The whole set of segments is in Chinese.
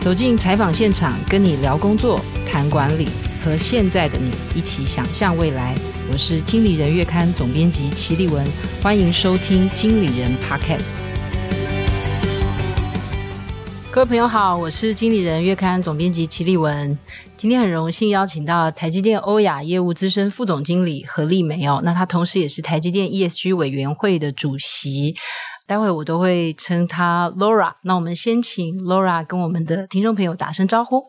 走进采访现场，跟你聊工作、谈管理，和现在的你一起想象未来。我是经理人月刊总编辑齐立文，欢迎收听《经理人 Podcast》。各位朋友好，我是经理人月刊总编辑齐立文。今天很荣幸邀请到台积电欧亚业务资深副总经理何丽梅哦，那她同时也是台积电 ESG 委员会的主席。待会我都会称她 Laura。那我们先请 Laura 跟我们的听众朋友打声招呼。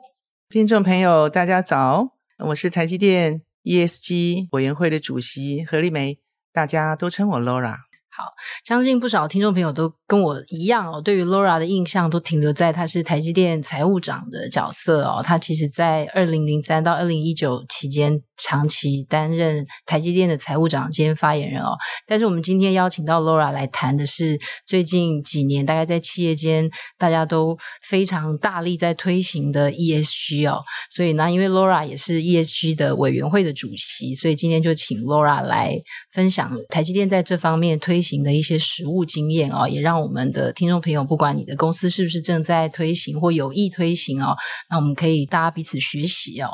听众朋友，大家早，我是台积电 ESG 委员会的主席何丽梅，大家都称我 Laura。好，相信不少听众朋友都跟我一样哦，对于 Laura 的印象都停留在她是台积电财务长的角色哦。她其实，在二零零三到二零一九期间，长期担任台积电的财务长兼发言人哦。但是，我们今天邀请到 Laura 来谈的是最近几年，大概在企业间大家都非常大力在推行的 ESG 哦。所以呢，因为 Laura 也是 ESG 的委员会的主席，所以今天就请 Laura 来分享台积电在这方面推行的一些实务经验哦，也让我们的听众朋友，不管你的公司是不是正在推行或有意推行哦，那我们可以大家彼此学习哦。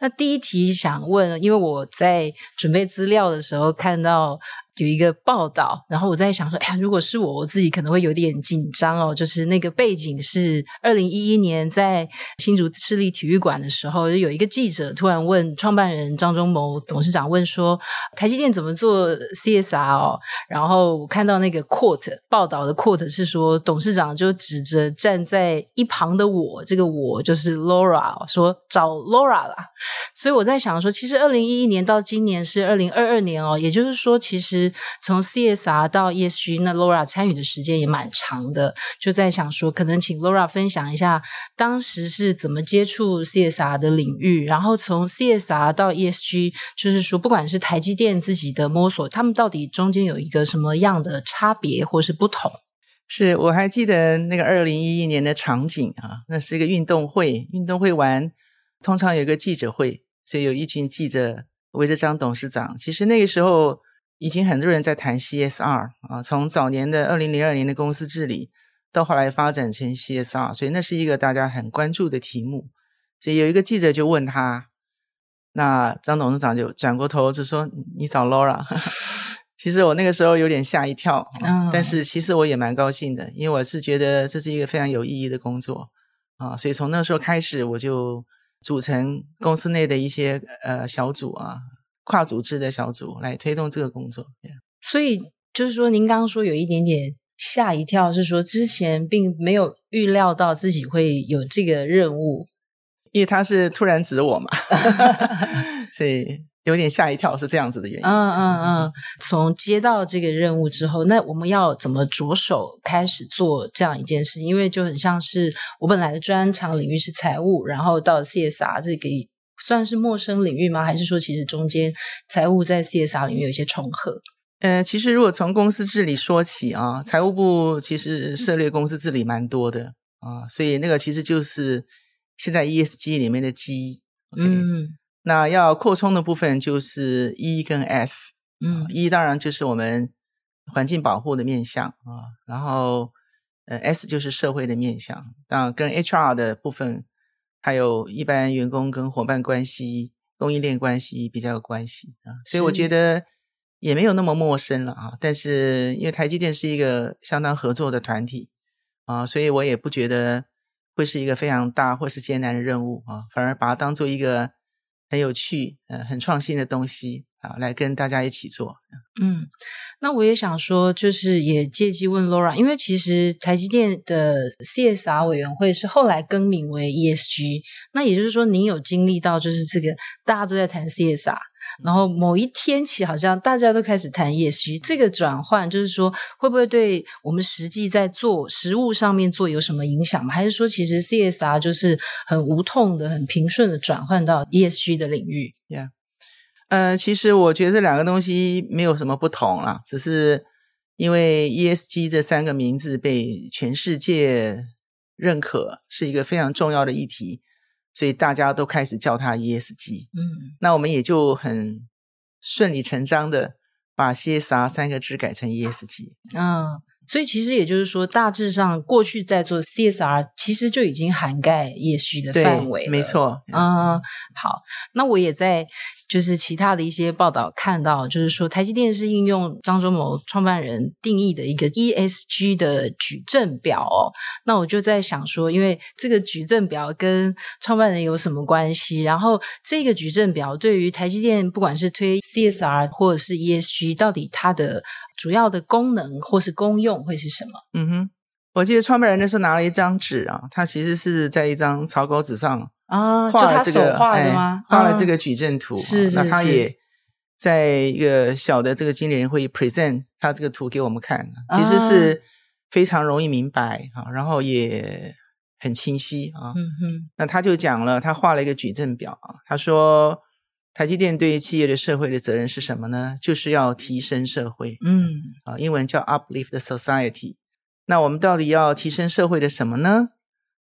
那第一题想问，因为我在准备资料的时候看到。有一个报道，然后我在想说，哎呀，如果是我，我自己可能会有点紧张哦。就是那个背景是二零一一年在新竹市立体育馆的时候，有一个记者突然问创办人张忠谋董事长问说，台积电怎么做 CSR 哦？然后我看到那个 quote 报道的 quote 是说，董事长就指着站在一旁的我，这个我就是 Laura，说找 Laura 啦。所以我在想说，其实二零一一年到今年是二零二二年哦，也就是说，其实。从 CSR 到 ESG，那 Laura 参与的时间也蛮长的，就在想说，可能请 Laura 分享一下当时是怎么接触 CSR 的领域，然后从 CSR 到 ESG，就是说，不管是台积电自己的摸索，他们到底中间有一个什么样的差别或是不同？是我还记得那个二零一一年的场景啊，那是一个运动会，运动会完通常有一个记者会，所以有一群记者围着张董事长。其实那个时候。已经很多人在谈 CSR 啊，从早年的二零零二年的公司治理，到后来发展成 CSR，所以那是一个大家很关注的题目。所以有一个记者就问他，那张董事长就转过头就说：“你找 Laura。”其实我那个时候有点吓一跳，但是其实我也蛮高兴的，因为我是觉得这是一个非常有意义的工作啊，所以从那时候开始，我就组成公司内的一些呃小组啊。跨组织的小组来推动这个工作，所以就是说，您刚刚说有一点点吓一跳，是说之前并没有预料到自己会有这个任务，因为他是突然指我嘛，所以有点吓一跳，是这样子的原因。嗯嗯嗯，从接到这个任务之后，那我们要怎么着手开始做这样一件事？因为就很像是我本来的专长领域是财务，然后到 CSR 这个。算是陌生领域吗？还是说其实中间财务在 CSR 里面有一些重合？呃，其实如果从公司治理说起啊，财务部其实涉猎公司治理蛮多的啊，所以那个其实就是现在 ESG 里面的 G。Okay? 嗯，那要扩充的部分就是 E 跟 S。嗯，E 当然就是我们环境保护的面向啊，然后呃 S 就是社会的面向，当然跟 HR 的部分。还有一般员工跟伙伴关系、供应链关系比较有关系啊，所以我觉得也没有那么陌生了啊。但是因为台积电是一个相当合作的团体啊，所以我也不觉得会是一个非常大或是艰难的任务啊，反而把它当做一个很有趣、呃，很创新的东西。好，来跟大家一起做。嗯，那我也想说，就是也借机问 Laura，因为其实台积电的 CSR 委员会是后来更名为 ESG，那也就是说，您有经历到就是这个大家都在谈 CSR。然后某一天起，好像大家都开始谈 ESG，这个转换就是说，会不会对我们实际在做实物上面做有什么影响吗？还是说，其实 CSR 就是很无痛的、很平顺的转换到 ESG 的领域？Yeah，呃，其实我觉得这两个东西没有什么不同啦，只是因为 ESG 这三个名字被全世界认可，是一个非常重要的议题。所以大家都开始叫它 ESG，嗯，那我们也就很顺理成章的把 CSR 三个字改成 ESG。嗯，所以其实也就是说，大致上过去在做 CSR，其实就已经涵盖 ESG 的范围了。没错。嗯，好，那我也在。就是其他的一些报道看到，就是说台积电是应用张忠谋创办人定义的一个 ESG 的矩阵表哦。那我就在想说，因为这个矩阵表跟创办人有什么关系？然后这个矩阵表对于台积电，不管是推 CSR 或者是 ESG，到底它的主要的功能或是功用会是什么？嗯哼，我记得创办人那时候拿了一张纸啊，他其实是在一张草稿纸上。啊，画了这个，画的吗？画了这个矩阵图，是是。那他也在一个小的这个经理人会议 present 他这个图给我们看，其实是非常容易明白啊，然后也很清晰啊。嗯哼。那他就讲了，他画了一个矩阵表啊，他说台积电对于企业的社会的责任是什么呢？就是要提升社会。嗯。啊，英文叫 uplift the society。那我们到底要提升社会的什么呢？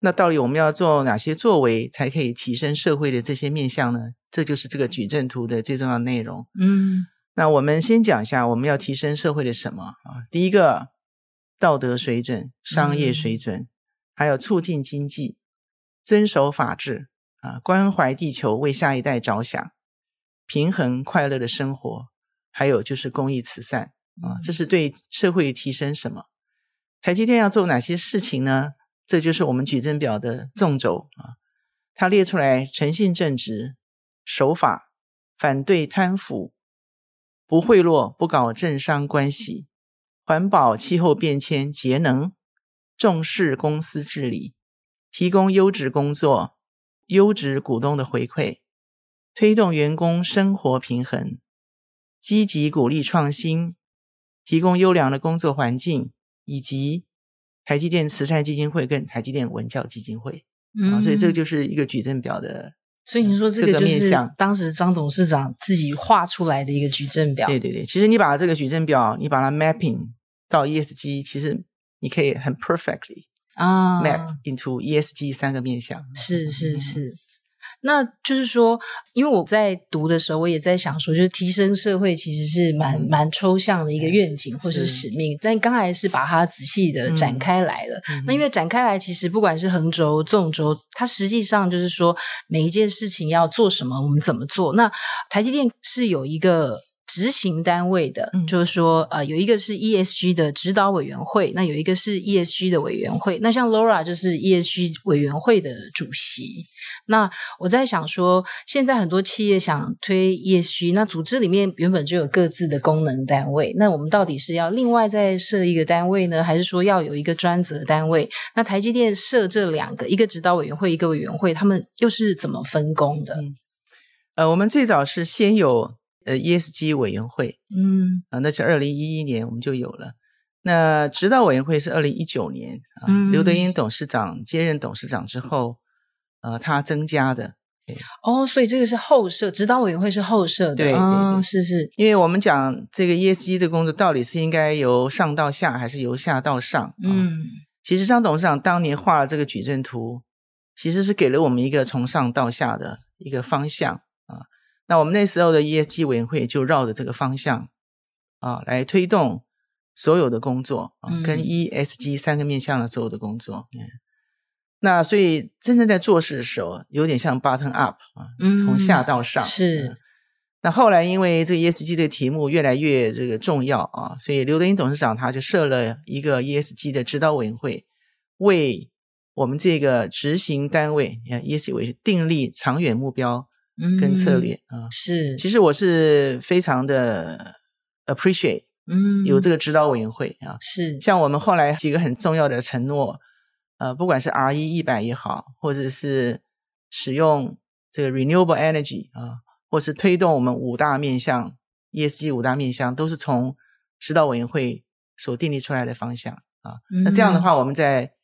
那到底我们要做哪些作为，才可以提升社会的这些面向呢？这就是这个矩阵图的最重要内容。嗯，那我们先讲一下我们要提升社会的什么啊？第一个，道德水准、商业水准，嗯、还有促进经济、遵守法治啊，关怀地球，为下一代着想，平衡快乐的生活，还有就是公益慈善啊，这是对社会提升什么？台积电要做哪些事情呢？这就是我们矩阵表的纵轴啊，它列出来诚信正直、守法、反对贪腐、不贿赂、不搞政商关系、环保、气候变迁、节能、重视公司治理、提供优质工作、优质股东的回馈、推动员工生活平衡、积极鼓励创新、提供优良的工作环境以及。台积电慈善基金会跟台积电文教基金会，嗯，啊，所以这个就是一个矩阵表的。所以你说这个就是当时张董事长自己画出来的一个矩阵表。对对对，其实你把这个矩阵表，你把它 mapping 到 ESG，其实你可以很 perfectly 啊 map into ESG 三个面向。是是是。那就是说，因为我在读的时候，我也在想说，就是提升社会其实是蛮、嗯、蛮抽象的一个愿景或是使命。但刚才是把它仔细的展开来了。嗯、那因为展开来，其实不管是横轴、纵轴，它实际上就是说每一件事情要做什么，我们怎么做。那台积电是有一个。执行单位的，嗯、就是说，呃，有一个是 ESG 的指导委员会，那有一个是 ESG 的委员会。那像 Laura 就是 ESG 委员会的主席。那我在想说，现在很多企业想推 ESG，那组织里面原本就有各自的功能单位，那我们到底是要另外再设一个单位呢，还是说要有一个专责单位？那台积电设这两个，一个指导委员会，一个委员会，他们又是怎么分工的？嗯、呃，我们最早是先有。呃，ESG 委员会，嗯，啊，那是二零一一年我们就有了。那指导委员会是二零一九年啊，嗯、刘德英董事长接任董事长之后，呃，他增加的。哦，所以这个是后设，指导委员会是后设的。对对对，哦、是是。因为我们讲这个 ESG 这个工作到底是应该由上到下，还是由下到上？嗯，其实张董事长当年画了这个矩阵图，其实是给了我们一个从上到下的一个方向。那我们那时候的 ESG 委员会就绕着这个方向啊来推动所有的工作啊，跟 ESG 三个面向的所有的工作。嗯，那所以真正在做事的时候，有点像 bottom up 啊，从下到上。是。那后来因为这个 ESG 这个题目越来越这个重要啊，所以刘德英董事长他就设了一个 ESG 的指导委员会，为我们这个执行单位，你看 ESG 委员会订立长远目标。跟策略啊，嗯、是，其实我是非常的 appreciate，嗯，有这个指导委员会啊，是，像我们后来几个很重要的承诺，呃，不管是 RE 一百也好，或者是使用这个 renewable energy 啊，或是推动我们五大面向 ESG 五大面向，都是从指导委员会所订立出来的方向啊。嗯、那这样的话，我们在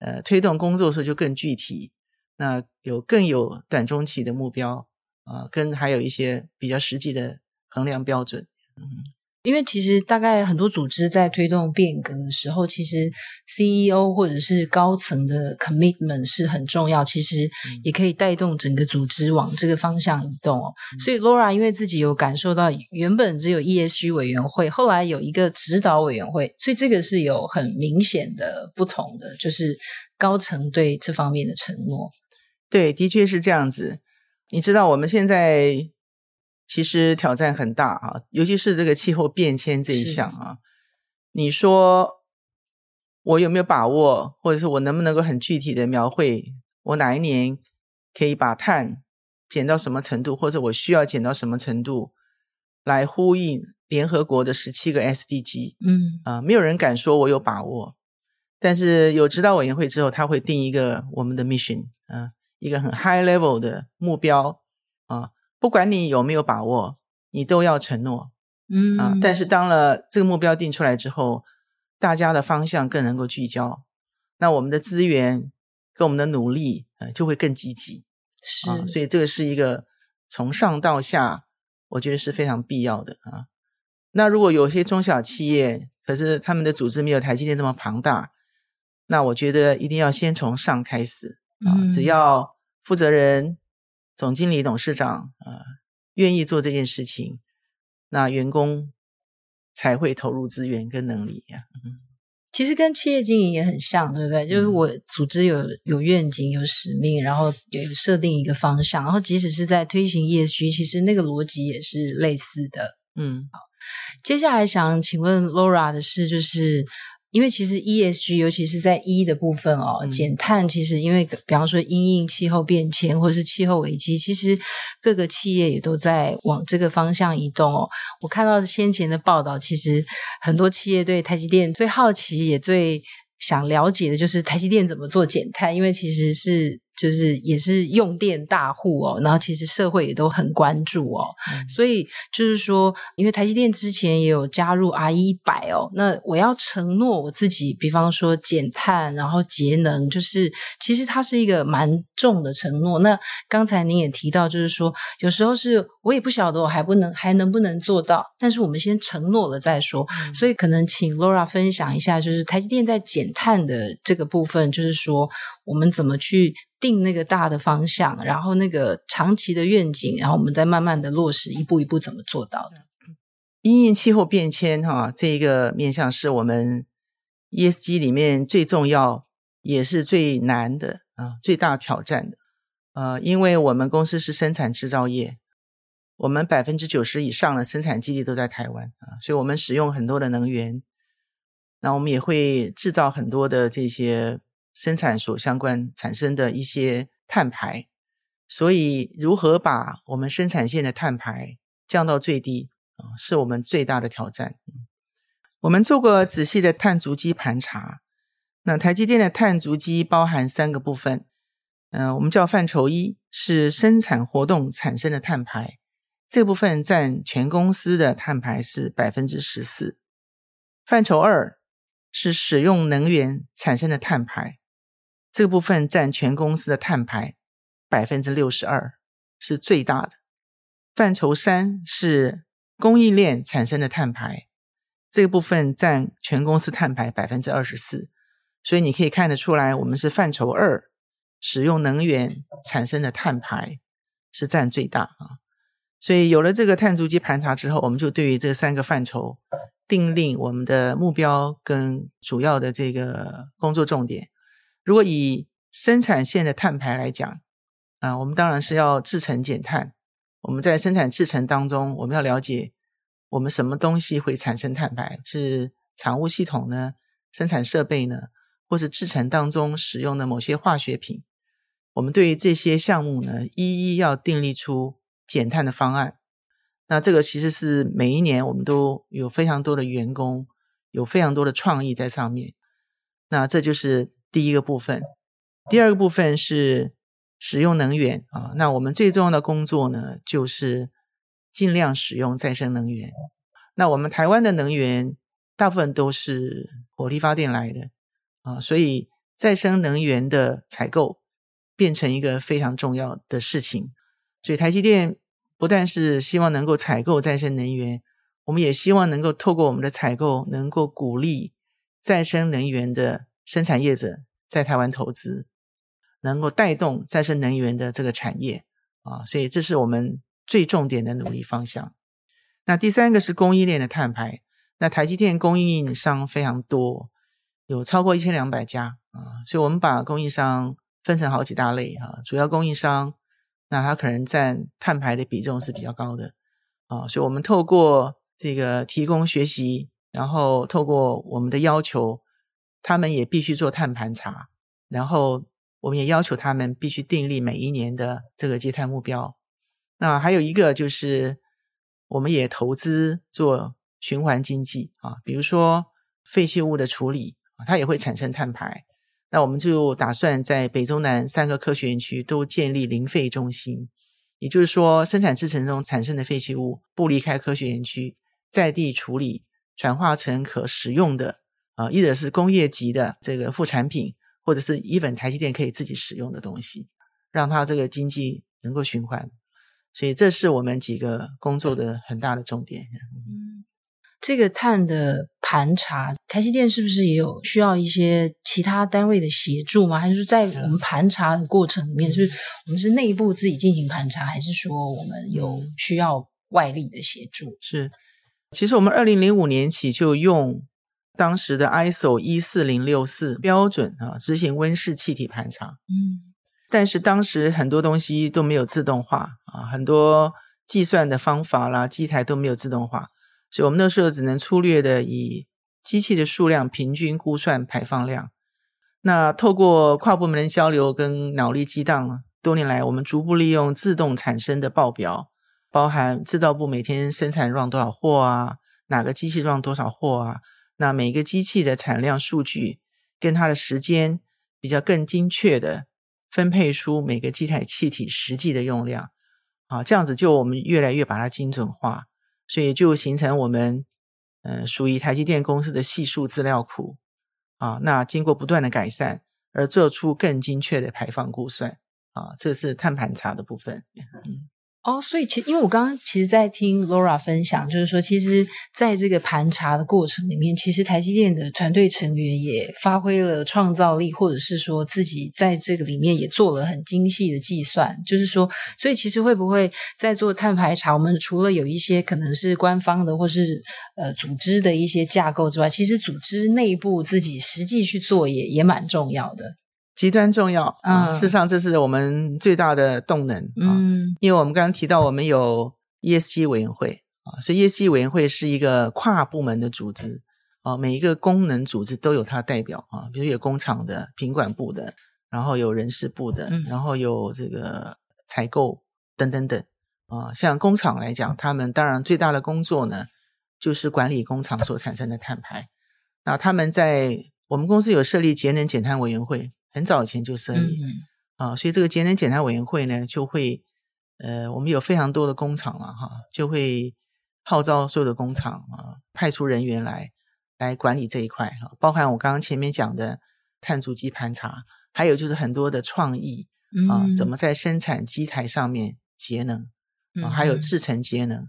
呃推动工作的时候就更具体，那有更有短中期的目标。啊，跟还有一些比较实际的衡量标准，嗯，因为其实大概很多组织在推动变革的时候，其实 CEO 或者是高层的 commitment 是很重要，其实也可以带动整个组织往这个方向移动哦。嗯、所以 Laura 因为自己有感受到，原本只有 ESG 委员会，后来有一个指导委员会，所以这个是有很明显的不同的，就是高层对这方面的承诺。对，的确是这样子。你知道我们现在。其实挑战很大啊，尤其是这个气候变迁这一项啊。你说我有没有把握，或者是我能不能够很具体的描绘，我哪一年可以把碳减到什么程度，或者我需要减到什么程度，来呼应联合国的十七个 SDG？嗯啊，没有人敢说我有把握，但是有指导委员会之后，他会定一个我们的 mission，啊，一个很 high level 的目标啊。不管你有没有把握，你都要承诺，嗯啊。但是当了这个目标定出来之后，大家的方向更能够聚焦，那我们的资源跟我们的努力，呃，就会更积极，是啊。所以这个是一个从上到下，我觉得是非常必要的啊。那如果有些中小企业，可是他们的组织没有台积电这么庞大，那我觉得一定要先从上开始啊。嗯，只要负责人。总经理、董事长啊、呃，愿意做这件事情，那员工才会投入资源跟能力呀、啊。嗯，其实跟企业经营也很像，对不对？就是我组织有有愿景、有使命，然后有设定一个方向，然后即使是在推行 ESG，其实那个逻辑也是类似的。嗯，好，接下来想请问 Laura 的是，就是。因为其实 ESG，尤其是在 E 的部分哦，嗯、减碳其实因为比方说因应气候变迁或是气候危机，其实各个企业也都在往这个方向移动哦。我看到先前的报道，其实很多企业对台积电最好奇也最想了解的就是台积电怎么做减碳，因为其实是。就是也是用电大户哦，然后其实社会也都很关注哦，嗯、所以就是说，因为台积电之前也有加入 RE100 哦，那我要承诺我自己，比方说减碳，然后节能，就是其实它是一个蛮重的承诺。那刚才您也提到，就是说有时候是我也不晓得我还不能还能不能做到，但是我们先承诺了再说。嗯、所以可能请 Laura 分享一下，就是台积电在减碳的这个部分，就是说我们怎么去。定那个大的方向，然后那个长期的愿景，然后我们再慢慢的落实，一步一步怎么做到的？因应气候变迁，哈，这一个面向是我们 ESG 里面最重要，也是最难的啊，最大挑战的。呃，因为我们公司是生产制造业，我们百分之九十以上的生产基地都在台湾啊，所以我们使用很多的能源，那我们也会制造很多的这些。生产所相关产生的一些碳排，所以如何把我们生产线的碳排降到最低啊，是我们最大的挑战。我们做过仔细的碳足迹盘查，那台积电的碳足迹包含三个部分，嗯，我们叫范畴一是生产活动产生的碳排，这部分占全公司的碳排是百分之十四。范畴二是使用能源产生的碳排。这部分占全公司的碳排百分之六十二，是最大的。范畴三是供应链产生的碳排，这部分占全公司碳排百分之二十四。所以你可以看得出来，我们是范畴二，使用能源产生的碳排是占最大啊。所以有了这个碳足迹盘查之后，我们就对于这三个范畴定立我们的目标跟主要的这个工作重点。如果以生产线的碳排来讲，啊，我们当然是要制成减碳。我们在生产制程当中，我们要了解我们什么东西会产生碳排，是厂务系统呢？生产设备呢？或是制程当中使用的某些化学品？我们对于这些项目呢，一一要订立出减碳的方案。那这个其实是每一年我们都有非常多的员工，有非常多的创意在上面。那这就是。第一个部分，第二个部分是使用能源啊。那我们最重要的工作呢，就是尽量使用再生能源。那我们台湾的能源大部分都是火力发电来的啊，所以再生能源的采购变成一个非常重要的事情。所以台积电不但是希望能够采购再生能源，我们也希望能够透过我们的采购，能够鼓励再生能源的生产业者在台湾投资，能够带动再生能源的这个产业啊，所以这是我们最重点的努力方向。那第三个是供应链的碳排，那台积电供应商非常多，有超过一千两百家啊，所以我们把供应商分成好几大类啊，主要供应商，那它可能占碳排的比重是比较高的啊，所以我们透过这个提供学习，然后透过我们的要求，他们也必须做碳盘查，然后我们也要求他们必须订立每一年的这个节碳目标。那还有一个就是。我们也投资做循环经济啊，比如说废弃物的处理，它也会产生碳排。那我们就打算在北中南三个科学园区都建立零废中心，也就是说，生产制程中产生的废弃物不离开科学园区，在地处理，转化成可使用的啊，一者是工业级的这个副产品，或者是 even 台积电可以自己使用的东西，让它这个经济能够循环。所以这是我们几个工作的很大的重点。嗯，这个碳的盘查，台积电是不是也有需要一些其他单位的协助吗？还是说在我们盘查的过程里面，是不是我们是内部自己进行盘查，还是说我们有需要外力的协助？是，其实我们二零零五年起就用当时的 ISO 一四零六四标准啊，执行温室气体盘查。嗯。但是当时很多东西都没有自动化啊，很多计算的方法啦，机台都没有自动化，所以我们那时候只能粗略的以机器的数量平均估算排放量。那透过跨部门的交流跟脑力激荡，多年来我们逐步利用自动产生的报表，包含制造部每天生产 run 多少货啊，哪个机器 run 多少货啊，那每个机器的产量数据跟它的时间比较更精确的。分配出每个机台气体实际的用量，啊，这样子就我们越来越把它精准化，所以就形成我们，呃，属于台积电公司的系数资料库，啊，那经过不断的改善而做出更精确的排放估算，啊，这是碳盘查的部分，嗯。哦，所以其因为我刚刚其实，在听 Laura 分享，就是说，其实在这个盘查的过程里面，其实台积电的团队成员也发挥了创造力，或者是说自己在这个里面也做了很精细的计算。就是说，所以其实会不会在做碳排查，我们除了有一些可能是官方的，或是呃组织的一些架构之外，其实组织内部自己实际去做也也蛮重要的。极端重要啊！事实上，这是我们最大的动能啊。嗯，因为我们刚刚提到，我们有 ESG 委员会啊，所以 ESG 委员会是一个跨部门的组织啊，每一个功能组织都有它代表啊，比如有工厂的、品管部的，然后有人事部的，然后有这个采购等等等啊。像工厂来讲，他们当然最大的工作呢，就是管理工厂所产生的碳排。那他们在我们公司有设立节能减碳委员会。很早以前就设立、嗯、啊，所以这个节能减碳委员会呢，就会呃，我们有非常多的工厂了哈，就会号召所有的工厂啊，派出人员来来管理这一块哈，包含我刚刚前面讲的碳足迹盘查，还有就是很多的创意啊，怎么在生产机台上面节能啊，还有制成节能，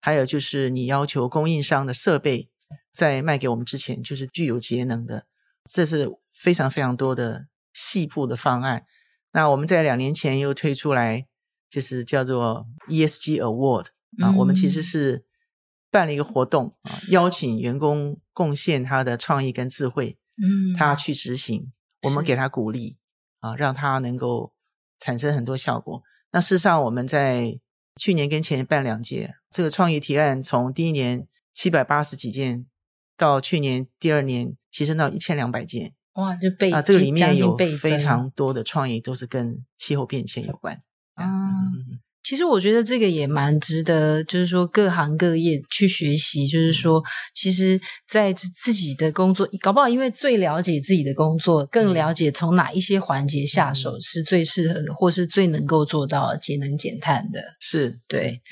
还有就是你要求供应商的设备在卖给我们之前就是具有节能的，这是非常非常多的。细部的方案，那我们在两年前又推出来，就是叫做 ESG Award 啊，嗯、我们其实是办了一个活动啊，邀请员工贡献他的创意跟智慧，嗯，他去执行，我们给他鼓励啊，让他能够产生很多效果。那事实上，我们在去年跟前年办两届，这个创意提案从第一年七百八十几件，到去年第二年提升到一千两百件。哇，就被啊，这个里面有非常多的创意，都是跟气候变迁有关啊。嗯，其实我觉得这个也蛮值得，就是说各行各业去学习。就是说，其实，在自己的工作，搞不好因为最了解自己的工作，更了解从哪一些环节下手是最适合的，或是最能够做到节能减碳的。是，对。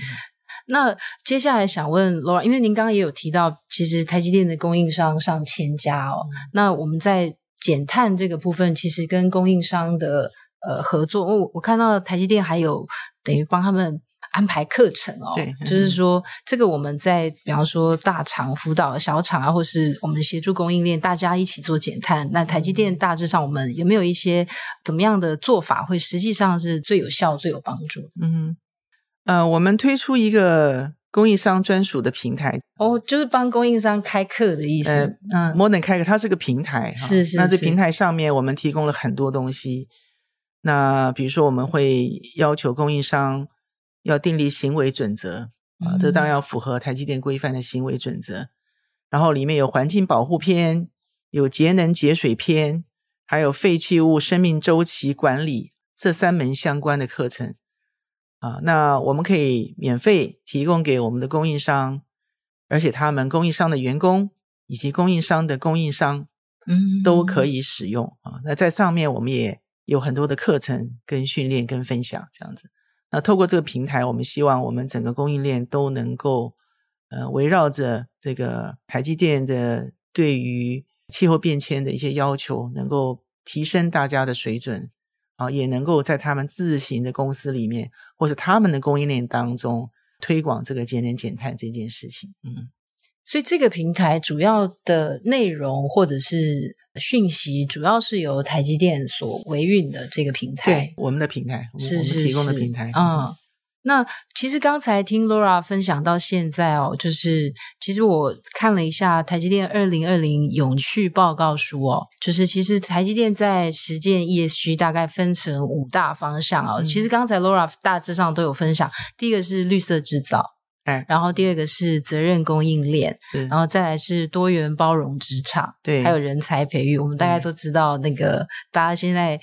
那接下来想问 Laura，因为您刚刚也有提到，其实台积电的供应商上千家哦。那我们在减碳这个部分，其实跟供应商的呃合作，我我看到台积电还有等于帮他们安排课程哦。对，就是说这个我们在比方说大厂辅导小厂啊，或是我们协助供应链，大家一起做减碳。那台积电大致上我们有没有一些怎么样的做法，会实际上是最有效、最有帮助？嗯，呃，我们推出一个。供应商专属的平台哦，就是帮供应商开课的意思。呃、嗯，More than 开课，它是个平台。是是是。那这平台上面，我们提供了很多东西。那比如说，我们会要求供应商要订立行为准则啊，这当然要符合台积电规范的行为准则。嗯、然后里面有环境保护篇，有节能节水篇，还有废弃物生命周期管理这三门相关的课程。啊，那我们可以免费提供给我们的供应商，而且他们供应商的员工以及供应商的供应商，嗯，都可以使用啊。那在上面我们也有很多的课程跟训练跟分享这样子。那透过这个平台，我们希望我们整个供应链都能够，呃，围绕着这个台积电的对于气候变迁的一些要求，能够提升大家的水准。啊，也能够在他们自行的公司里面，或者他们的供应链当中推广这个节能减碳这件事情。嗯，所以这个平台主要的内容或者是讯息，主要是由台积电所维运的这个平台。对，我们的平台，是是是，我们提供的平台。嗯。那其实刚才听 Laura 分享到现在哦，就是其实我看了一下台积电二零二零永续报告书哦，就是其实台积电在实践 ESG 大概分成五大方向哦。嗯、其实刚才 Laura 大致上都有分享，第一个是绿色制造。哎，然后第二个是责任供应链，然后再来是多元包容职场，对，还有人才培育。我们大家都知道，那个大家现在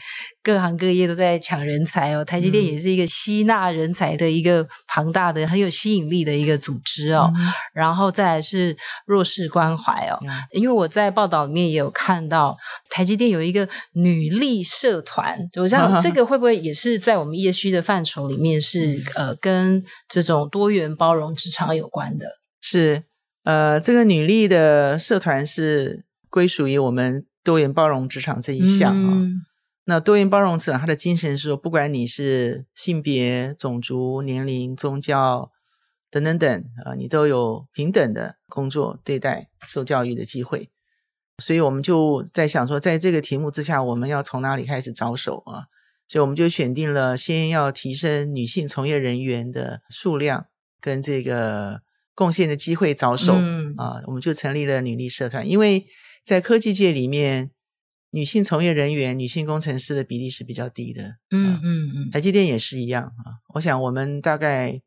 各行各业都在抢人才哦。台积电也是一个吸纳人才的一个庞大的、很有吸引力的一个组织哦。嗯、然后再来是弱势关怀哦，嗯、因为我在报道里面也有看到，台积电有一个女力社团，我想 这个会不会也是在我们 ESG 的范畴里面是、嗯、呃跟这种多元包容。职场有关的是，呃，这个女力的社团是归属于我们多元包容职场这一项啊。嗯、那多元包容职场，它的精神是说，不管你是性别、种族、年龄、宗教等等等啊，你都有平等的工作对待、受教育的机会。所以我们就在想说，在这个题目之下，我们要从哪里开始着手啊？所以我们就选定了先要提升女性从业人员的数量。跟这个贡献的机会着手、嗯、啊，我们就成立了女力社团。因为在科技界里面，女性从业人员、女性工程师的比例是比较低的。嗯嗯嗯，台积电也是一样啊。我想我们大概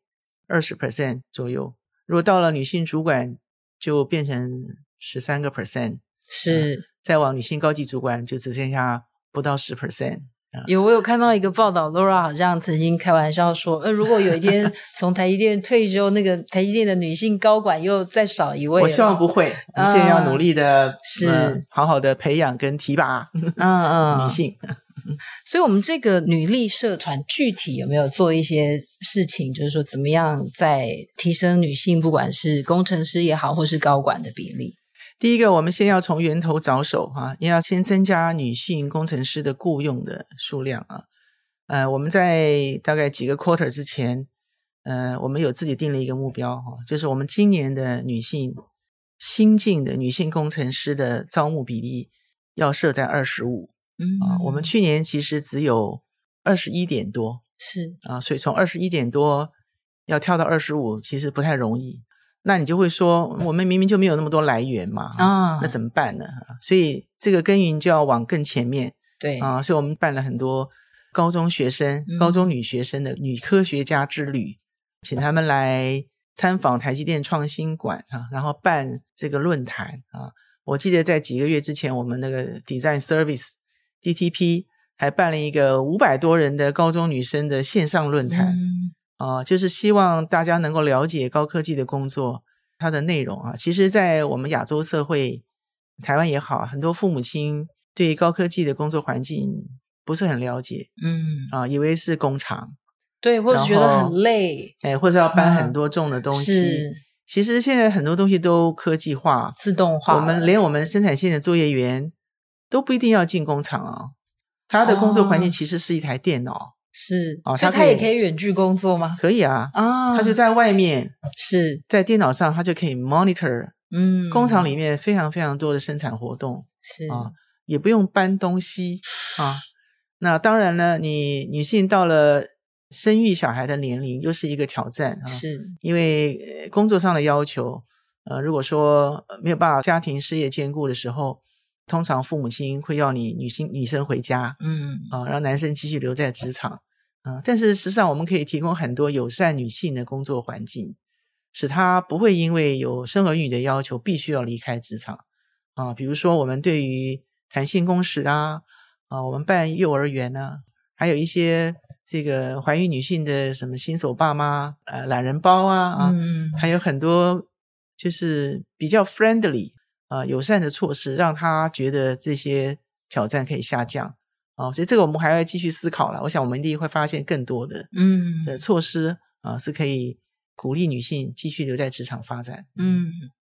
二十 percent 左右，如果到了女性主管，就变成十三个 percent。是、啊，再往女性高级主管，就只剩下不到十 percent。有，我有看到一个报道，Laura 好像曾经开玩笑说，呃，如果有一天 从台积电退休，那个台积电的女性高管又再少一位，我希望不会。我们现在要努力的，嗯、是、呃、好好的培养跟提拔，嗯嗯，女性。所以，我们这个女力社团具体有没有做一些事情？就是说，怎么样在提升女性，不管是工程师也好，或是高管的比例？第一个，我们先要从源头着手哈，也要先增加女性工程师的雇用的数量啊。呃，我们在大概几个 quarter 之前，呃，我们有自己定了一个目标哈，就是我们今年的女性新进的女性工程师的招募比例要设在二十五。嗯啊，我们去年其实只有二十一点多，是啊，所以从二十一点多要跳到二十五，其实不太容易。那你就会说，我们明明就没有那么多来源嘛，啊，那怎么办呢？所以这个耕耘就要往更前面，对啊，所以我们办了很多高中学生、嗯、高中女学生的女科学家之旅，请他们来参访台积电创新馆啊，然后办这个论坛啊。我记得在几个月之前，我们那个 Design Service DTP 还办了一个五百多人的高中女生的线上论坛。嗯啊、呃，就是希望大家能够了解高科技的工作，它的内容啊。其实，在我们亚洲社会，台湾也好，很多父母亲对高科技的工作环境不是很了解，嗯，啊，以为是工厂，对，或者觉得很累，哎，或者要搬很多重的东西。其实现在很多东西都科技化、自动化，我们连我们生产线的作业员都不一定要进工厂啊，他的工作环境其实是一台电脑。是。是哦，所以他也可以远距工作吗？可以啊，啊，他就在外面，是。在电脑上，他就可以 monitor，嗯，工厂里面非常非常多的生产活动，是。啊，也不用搬东西啊。那当然了，你女性到了生育小孩的年龄，又是一个挑战啊，是。因为工作上的要求，呃，如果说没有办法家庭事业兼顾的时候。通常父母亲会要你女性女生回家，嗯。啊，让男生继续留在职场，啊，但是实际上我们可以提供很多友善女性的工作环境，使她不会因为有生儿育女的要求必须要离开职场，啊，比如说我们对于弹性工时啊，啊，我们办幼儿园啊，还有一些这个怀孕女性的什么新手爸妈，呃，懒人包啊，啊，嗯，还有很多就是比较 friendly。啊、呃，友善的措施让她觉得这些挑战可以下降啊、呃，所以这个我们还要继续思考了。我想我们一定会发现更多的嗯的措施啊、呃，是可以鼓励女性继续留在职场发展。嗯。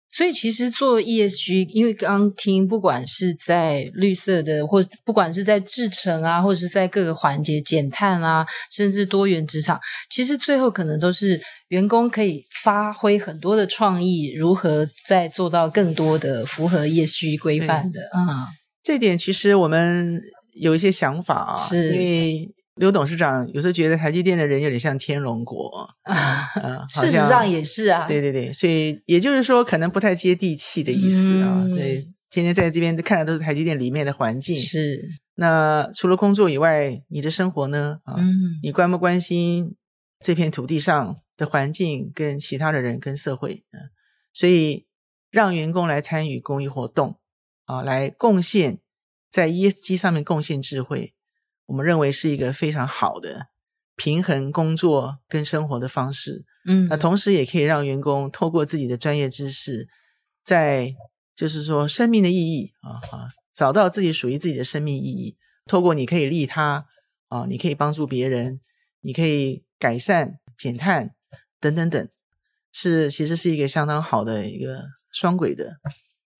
所以其实做 ESG，因为刚刚听，不管是在绿色的，或不管是在制程啊，或者是在各个环节减碳啊，甚至多元职场，其实最后可能都是员工可以发挥很多的创意，如何再做到更多的符合 ESG 规范的啊。嗯，这点其实我们有一些想法啊，是因为。刘董事长有时候觉得台积电的人有点像天龙国啊，事实上也是啊。对对对，所以也就是说，可能不太接地气的意思啊。嗯、对，天天在这边看的都是台积电里面的环境。是。那除了工作以外，你的生活呢？啊，嗯、你关不关心这片土地上的环境跟其他的人跟社会？嗯，所以让员工来参与公益活动啊，来贡献在 ESG 上面贡献智慧。我们认为是一个非常好的平衡工作跟生活的方式，嗯，那同时也可以让员工透过自己的专业知识，在就是说生命的意义啊啊，找到自己属于自己的生命意义。透过你可以利他啊，你可以帮助别人，你可以改善减碳等等等，是其实是一个相当好的一个双轨的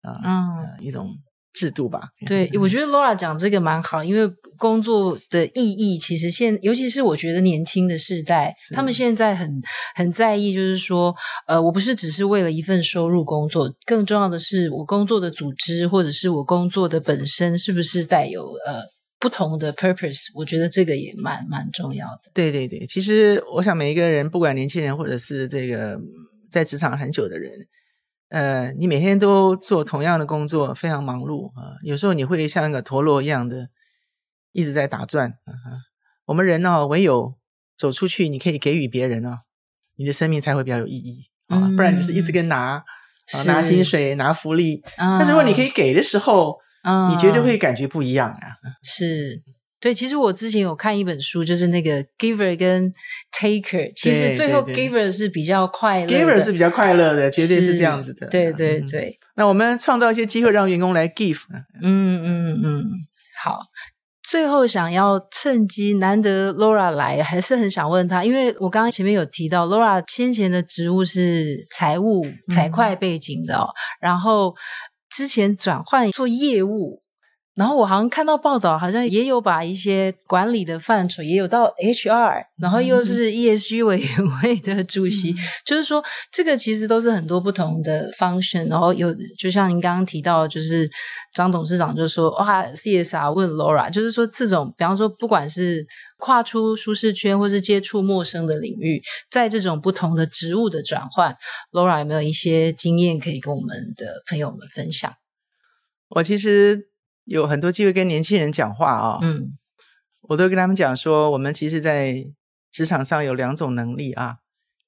啊，嗯，一种。制度吧，对，我觉得 Laura 讲这个蛮好，因为工作的意义其实现，尤其是我觉得年轻的世代，他们现在很很在意，就是说，呃，我不是只是为了一份收入工作，更重要的是我工作的组织或者是我工作的本身是不是带有呃不同的 purpose？我觉得这个也蛮蛮重要的。对对对，其实我想每一个人，不管年轻人或者是这个在职场很久的人。呃，你每天都做同样的工作，非常忙碌啊。有时候你会像一个陀螺一样的一直在打转啊。我们人呢，唯有走出去，你可以给予别人啊，你的生命才会比较有意义啊。不然你是一直跟拿啊，拿薪水、拿福利。但是如果你可以给的时候，你绝对会感觉不一样啊。是。对，其实我之前有看一本书，就是那个 giver 跟 taker，其实最后 giver 是比较快乐，giver 是比较快乐的，绝对是这样子的。对对对。那我们创造一些机会让员工来 give。嗯嗯嗯，好。最后想要趁机难得 Laura 来，还是很想问他，因为我刚刚前面有提到 Laura 先前的职务是财务财会背景的，哦，然后之前转换做业务。然后我好像看到报道，好像也有把一些管理的范畴，也有到 HR，然后又是 ESG 委员会的主席，嗯、就是说这个其实都是很多不同的 function。然后有就像您刚刚提到，就是张董事长就说哇，CSR 问 Laura，就是说这种比方说不管是跨出舒适圈，或是接触陌生的领域，在这种不同的职务的转换，Laura 有没有一些经验可以跟我们的朋友们分享？我其实。有很多机会跟年轻人讲话啊、哦，嗯，我都跟他们讲说，我们其实，在职场上有两种能力啊。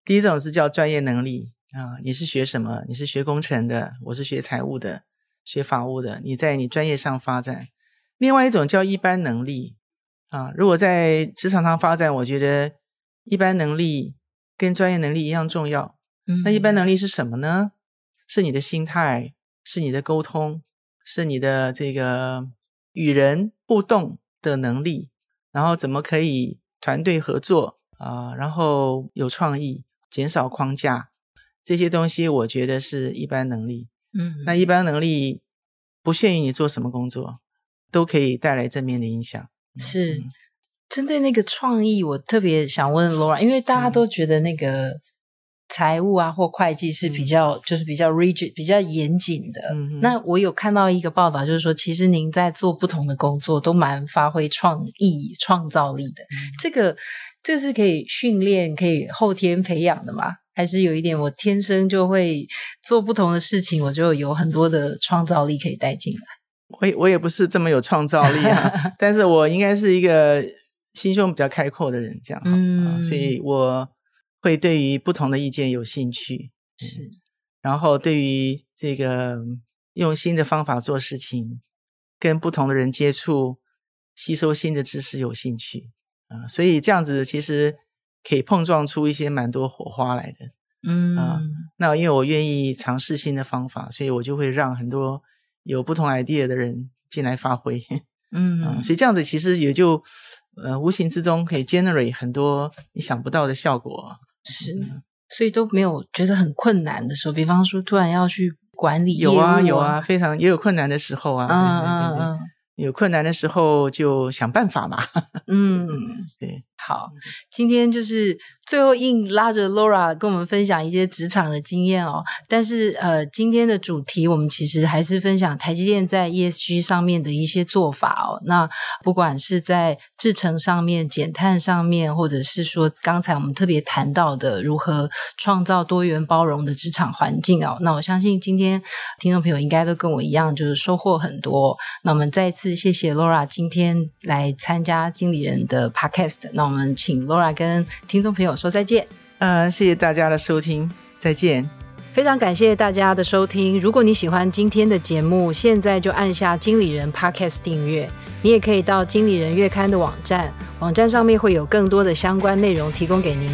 第一种是叫专业能力啊，你是学什么？你是学工程的，我是学财务的，学法务的。你在你专业上发展。另外一种叫一般能力啊。如果在职场上发展，我觉得一般能力跟专业能力一样重要。嗯，那一般能力是什么呢？是你的心态，是你的沟通。是你的这个与人互动的能力，然后怎么可以团队合作啊、呃？然后有创意，减少框架，这些东西我觉得是一般能力。嗯，那一般能力不限于你做什么工作，都可以带来正面的影响。是。针对那个创意，我特别想问 Laura，因为大家都觉得那个财务啊或会计是比较、嗯、就是比较 rigid、比较严谨的。嗯、那我有看到一个报道，就是说其实您在做不同的工作都蛮发挥创意、创造力的。嗯、这个这是可以训练、可以后天培养的吗？还是有一点我天生就会做不同的事情，我就有很多的创造力可以带进来？我也我也不是这么有创造力啊，但是我应该是一个。心胸比较开阔的人，这样，嗯，所以我会对于不同的意见有兴趣，是，然后对于这个用新的方法做事情，跟不同的人接触，吸收新的知识有兴趣，啊，所以这样子其实可以碰撞出一些蛮多火花来的，嗯，啊，那因为我愿意尝试新的方法，所以我就会让很多有不同 idea 的人进来发挥，嗯，啊，所以这样子其实也就。呃，无形之中可以 generate 很多你想不到的效果，是，所以都没有觉得很困难的时候，比方说突然要去管理啊，有啊有啊，非常也有困难的时候啊，嗯嗯嗯，有困难的时候就想办法嘛，嗯，对。好，今天就是最后硬拉着 Laura 跟我们分享一些职场的经验哦。但是呃，今天的主题我们其实还是分享台积电在 ESG 上面的一些做法哦。那不管是在制程上面、减碳上面，或者是说刚才我们特别谈到的如何创造多元包容的职场环境哦。那我相信今天听众朋友应该都跟我一样，就是收获很多。那我们再次谢谢 Laura 今天来参加经理人的 Podcast。那我们请 Laura 跟听众朋友说再见。呃，谢谢大家的收听，再见。非常感谢大家的收听。如果你喜欢今天的节目，现在就按下经理人 Podcast 订阅。你也可以到经理人月刊的网站，网站上面会有更多的相关内容提供给您。